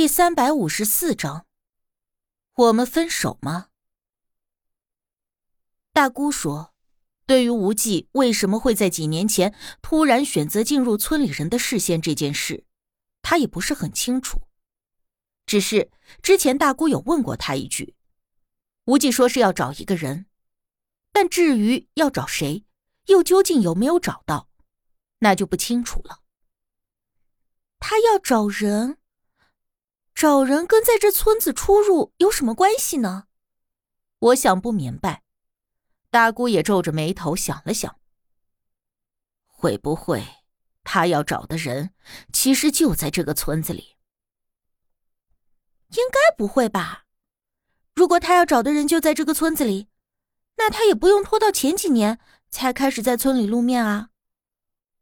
第三百五十四章，我们分手吗？大姑说：“对于无忌为什么会在几年前突然选择进入村里人的视线这件事，她也不是很清楚。只是之前大姑有问过他一句，无忌说是要找一个人，但至于要找谁，又究竟有没有找到，那就不清楚了。他要找人。”找人跟在这村子出入有什么关系呢？我想不明白。大姑也皱着眉头想了想，会不会他要找的人其实就在这个村子里？应该不会吧？如果他要找的人就在这个村子里，那他也不用拖到前几年才开始在村里露面啊。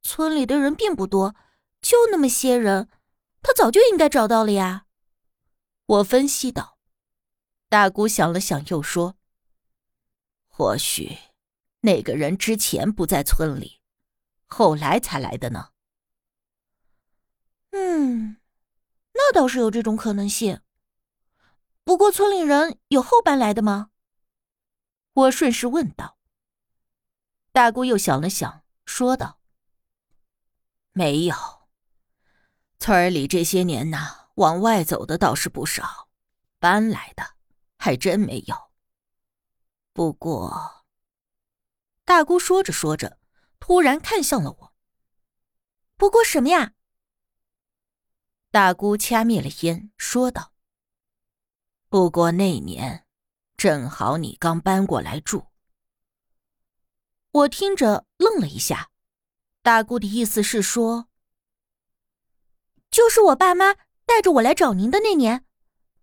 村里的人并不多，就那么些人，他早就应该找到了呀。我分析道：“大姑想了想，又说：‘或许那个人之前不在村里，后来才来的呢。’嗯，那倒是有这种可能性。不过村里人有后搬来的吗？”我顺势问道。大姑又想了想，说道：“没有，村里这些年呐。”往外走的倒是不少，搬来的还真没有。不过，大姑说着说着，突然看向了我。不过什么呀？大姑掐灭了烟，说道：“不过那年，正好你刚搬过来住。”我听着愣了一下，大姑的意思是说，就是我爸妈。带着我来找您的那年，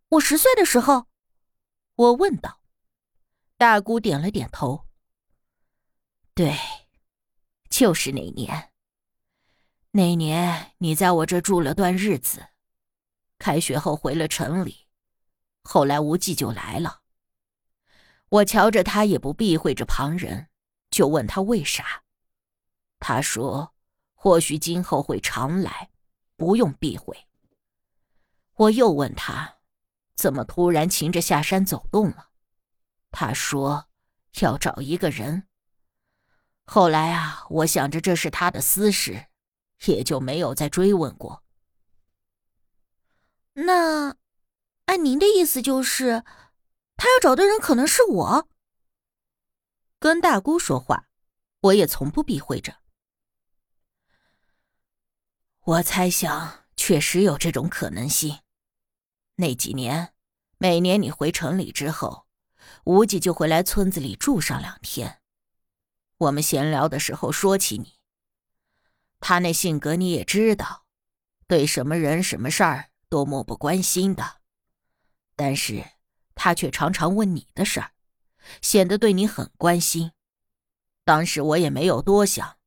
我十岁的时候，我问道。大姑点了点头。对，就是那年。那年你在我这住了段日子，开学后回了城里，后来无忌就来了。我瞧着他也不避讳着旁人，就问他为啥。他说：“或许今后会常来，不用避讳。”我又问他，怎么突然擒着下山走动了？他说要找一个人。后来啊，我想着这是他的私事，也就没有再追问过。那，按您的意思就是，他要找的人可能是我。跟大姑说话，我也从不避讳着。我猜想，确实有这种可能性。那几年，每年你回城里之后，无忌就会来村子里住上两天。我们闲聊的时候说起你，他那性格你也知道，对什么人什么事儿都漠不关心的。但是他却常常问你的事儿，显得对你很关心。当时我也没有多想。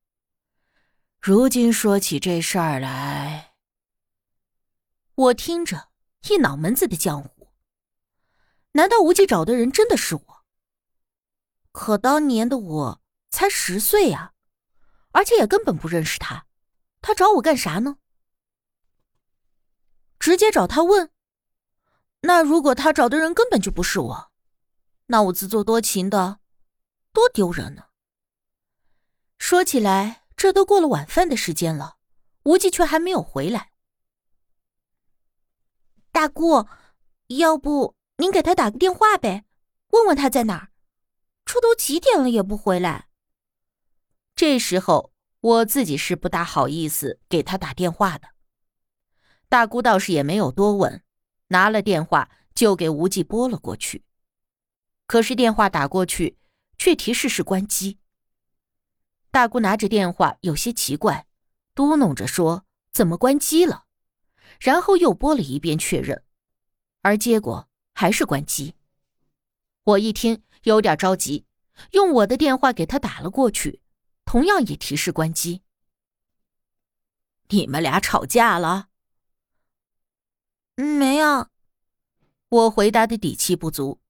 如今说起这事儿来，我听着。一脑门子的浆糊。难道无忌找的人真的是我？可当年的我才十岁呀，而且也根本不认识他，他找我干啥呢？直接找他问？那如果他找的人根本就不是我，那我自作多情的，多丢人呢？说起来，这都过了晚饭的时间了，无忌却还没有回来。大姑，要不您给他打个电话呗，问问他在哪儿？这都几点了也不回来。这时候我自己是不大好意思给他打电话的。大姑倒是也没有多问，拿了电话就给无忌拨了过去。可是电话打过去，却提示是关机。大姑拿着电话有些奇怪，嘟哝着说：“怎么关机了？”然后又拨了一遍确认，而结果还是关机。我一听有点着急，用我的电话给他打了过去，同样也提示关机。你们俩吵架了？没有，我回答的底气不足。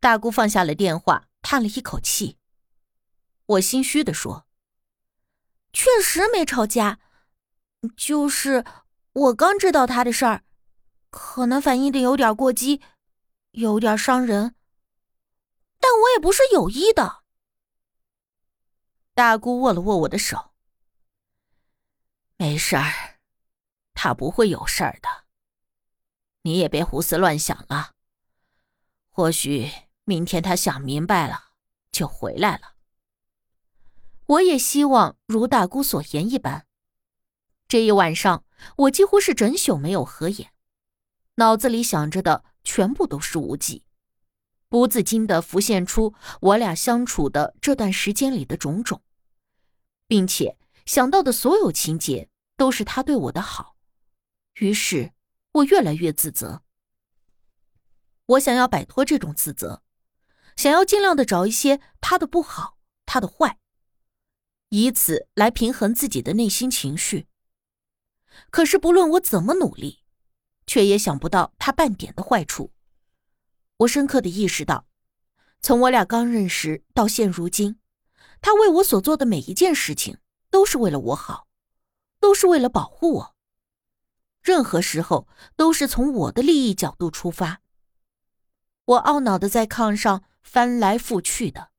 大姑放下了电话，叹了一口气。我心虚的说：“确实没吵架，就是。”我刚知道他的事儿，可能反应的有点过激，有点伤人，但我也不是有意的。大姑握了握我的手，没事儿，他不会有事儿的。你也别胡思乱想了。或许明天他想明白了，就回来了。我也希望如大姑所言一般。这一晚上，我几乎是整宿没有合眼，脑子里想着的全部都是无忌，不自禁的浮现出我俩相处的这段时间里的种种，并且想到的所有情节都是他对我的好，于是我越来越自责。我想要摆脱这种自责，想要尽量的找一些他的不好，他的坏，以此来平衡自己的内心情绪。可是，不论我怎么努力，却也想不到他半点的坏处。我深刻的意识到，从我俩刚认识到现如今，他为我所做的每一件事情，都是为了我好，都是为了保护我。任何时候都是从我的利益角度出发。我懊恼的在炕上翻来覆去的，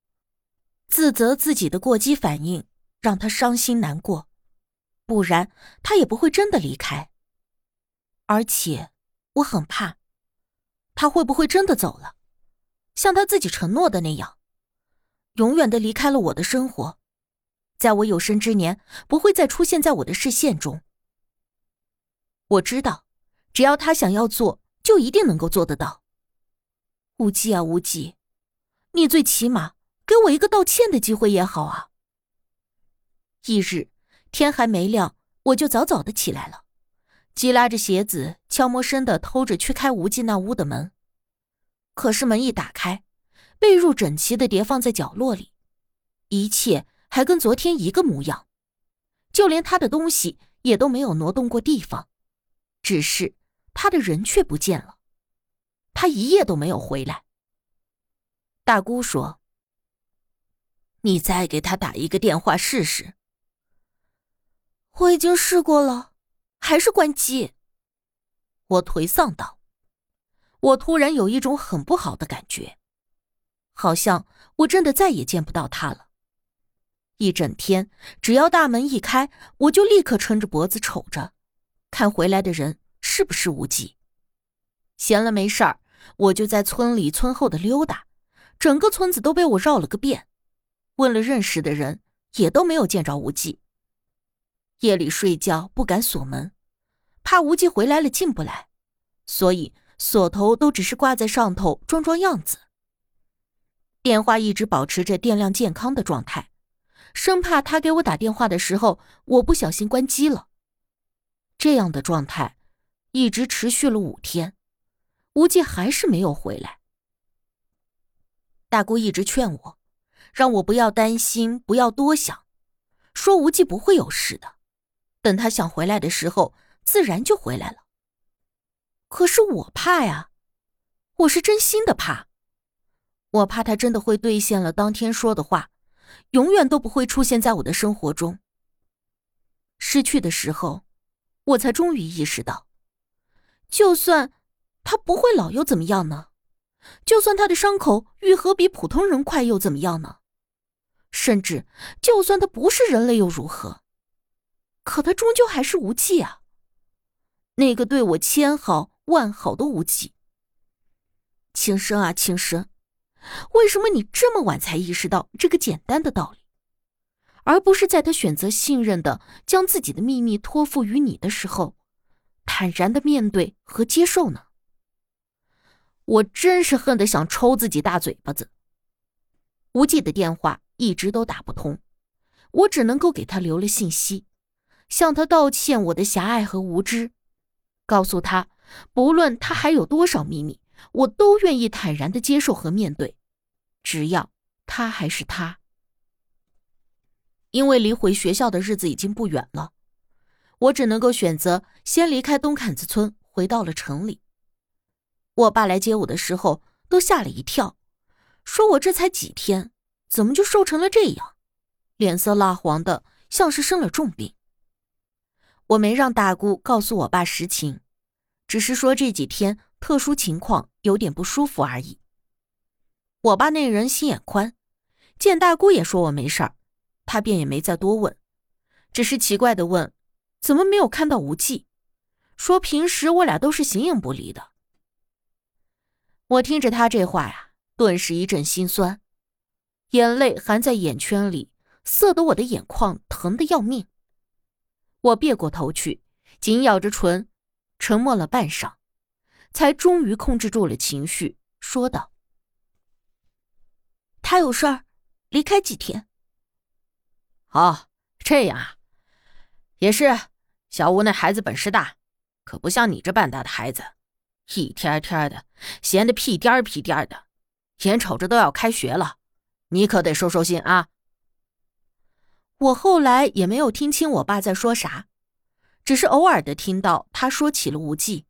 自责自己的过激反应让他伤心难过。不然，他也不会真的离开。而且，我很怕，他会不会真的走了，像他自己承诺的那样，永远的离开了我的生活，在我有生之年不会再出现在我的视线中。我知道，只要他想要做，就一定能够做得到。无忌啊，无忌，你最起码给我一个道歉的机会也好啊。翌日。天还没亮，我就早早的起来了，急拉着鞋子，悄摸声的偷着去开无忌那屋的门。可是门一打开，被褥整齐的叠放在角落里，一切还跟昨天一个模样，就连他的东西也都没有挪动过地方，只是他的人却不见了，他一夜都没有回来。大姑说：“你再给他打一个电话试试。”我已经试过了，还是关机。我颓丧道：“我突然有一种很不好的感觉，好像我真的再也见不到他了。一整天，只要大门一开，我就立刻撑着脖子瞅着，看回来的人是不是无忌。闲了没事儿，我就在村里村后的溜达，整个村子都被我绕了个遍，问了认识的人，也都没有见着无忌。”夜里睡觉不敢锁门，怕无忌回来了进不来，所以锁头都只是挂在上头装装样子。电话一直保持着电量健康的状态，生怕他给我打电话的时候我不小心关机了。这样的状态一直持续了五天，无忌还是没有回来。大姑一直劝我，让我不要担心，不要多想，说无忌不会有事的。等他想回来的时候，自然就回来了。可是我怕呀，我是真心的怕。我怕他真的会兑现了当天说的话，永远都不会出现在我的生活中。失去的时候，我才终于意识到，就算他不会老又怎么样呢？就算他的伤口愈合比普通人快又怎么样呢？甚至就算他不是人类又如何？可他终究还是无忌啊，那个对我千好万好的无忌。轻生啊，轻生，为什么你这么晚才意识到这个简单的道理，而不是在他选择信任的将自己的秘密托付于你的时候，坦然的面对和接受呢？我真是恨得想抽自己大嘴巴子。无忌的电话一直都打不通，我只能够给他留了信息。向他道歉，我的狭隘和无知，告诉他，不论他还有多少秘密，我都愿意坦然的接受和面对，只要他还是他。因为离回学校的日子已经不远了，我只能够选择先离开东坎子村，回到了城里。我爸来接我的时候都吓了一跳，说我这才几天，怎么就瘦成了这样，脸色蜡黄的，像是生了重病。我没让大姑告诉我爸实情，只是说这几天特殊情况有点不舒服而已。我爸那人心眼宽，见大姑也说我没事儿，他便也没再多问，只是奇怪的问：“怎么没有看到无忌？”说平时我俩都是形影不离的。我听着他这话呀，顿时一阵心酸，眼泪含在眼圈里，涩得我的眼眶疼得要命。我别过头去，紧咬着唇，沉默了半晌，才终于控制住了情绪，说道。他有事儿，离开几天。哦，这样啊，也是。小吴那孩子本事大，可不像你这半大的孩子，一天天的闲得屁颠儿屁颠儿的，眼瞅着都要开学了，你可得收收心啊。我后来也没有听清我爸在说啥，只是偶尔的听到他说起了无忌。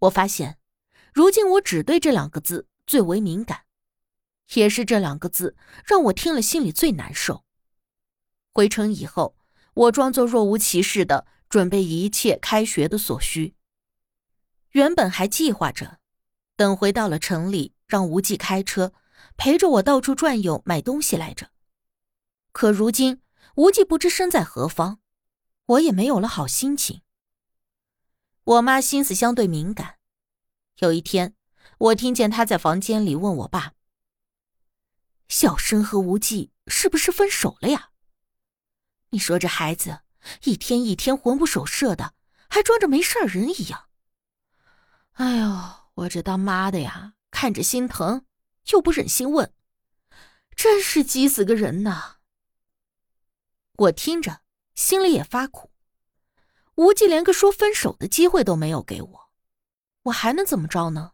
我发现，如今我只对这两个字最为敏感。也是这两个字让我听了心里最难受。回城以后，我装作若无其事的准备一切开学的所需。原本还计划着，等回到了城里，让无忌开车陪着我到处转悠买东西来着。可如今无忌不知身在何方，我也没有了好心情。我妈心思相对敏感，有一天我听见她在房间里问我爸。小生和无忌是不是分手了呀？你说这孩子一天一天魂不守舍的，还装着没事人一样。哎呦，我这当妈的呀，看着心疼，又不忍心问，真是急死个人呐！我听着心里也发苦，无忌连个说分手的机会都没有给我，我还能怎么着呢？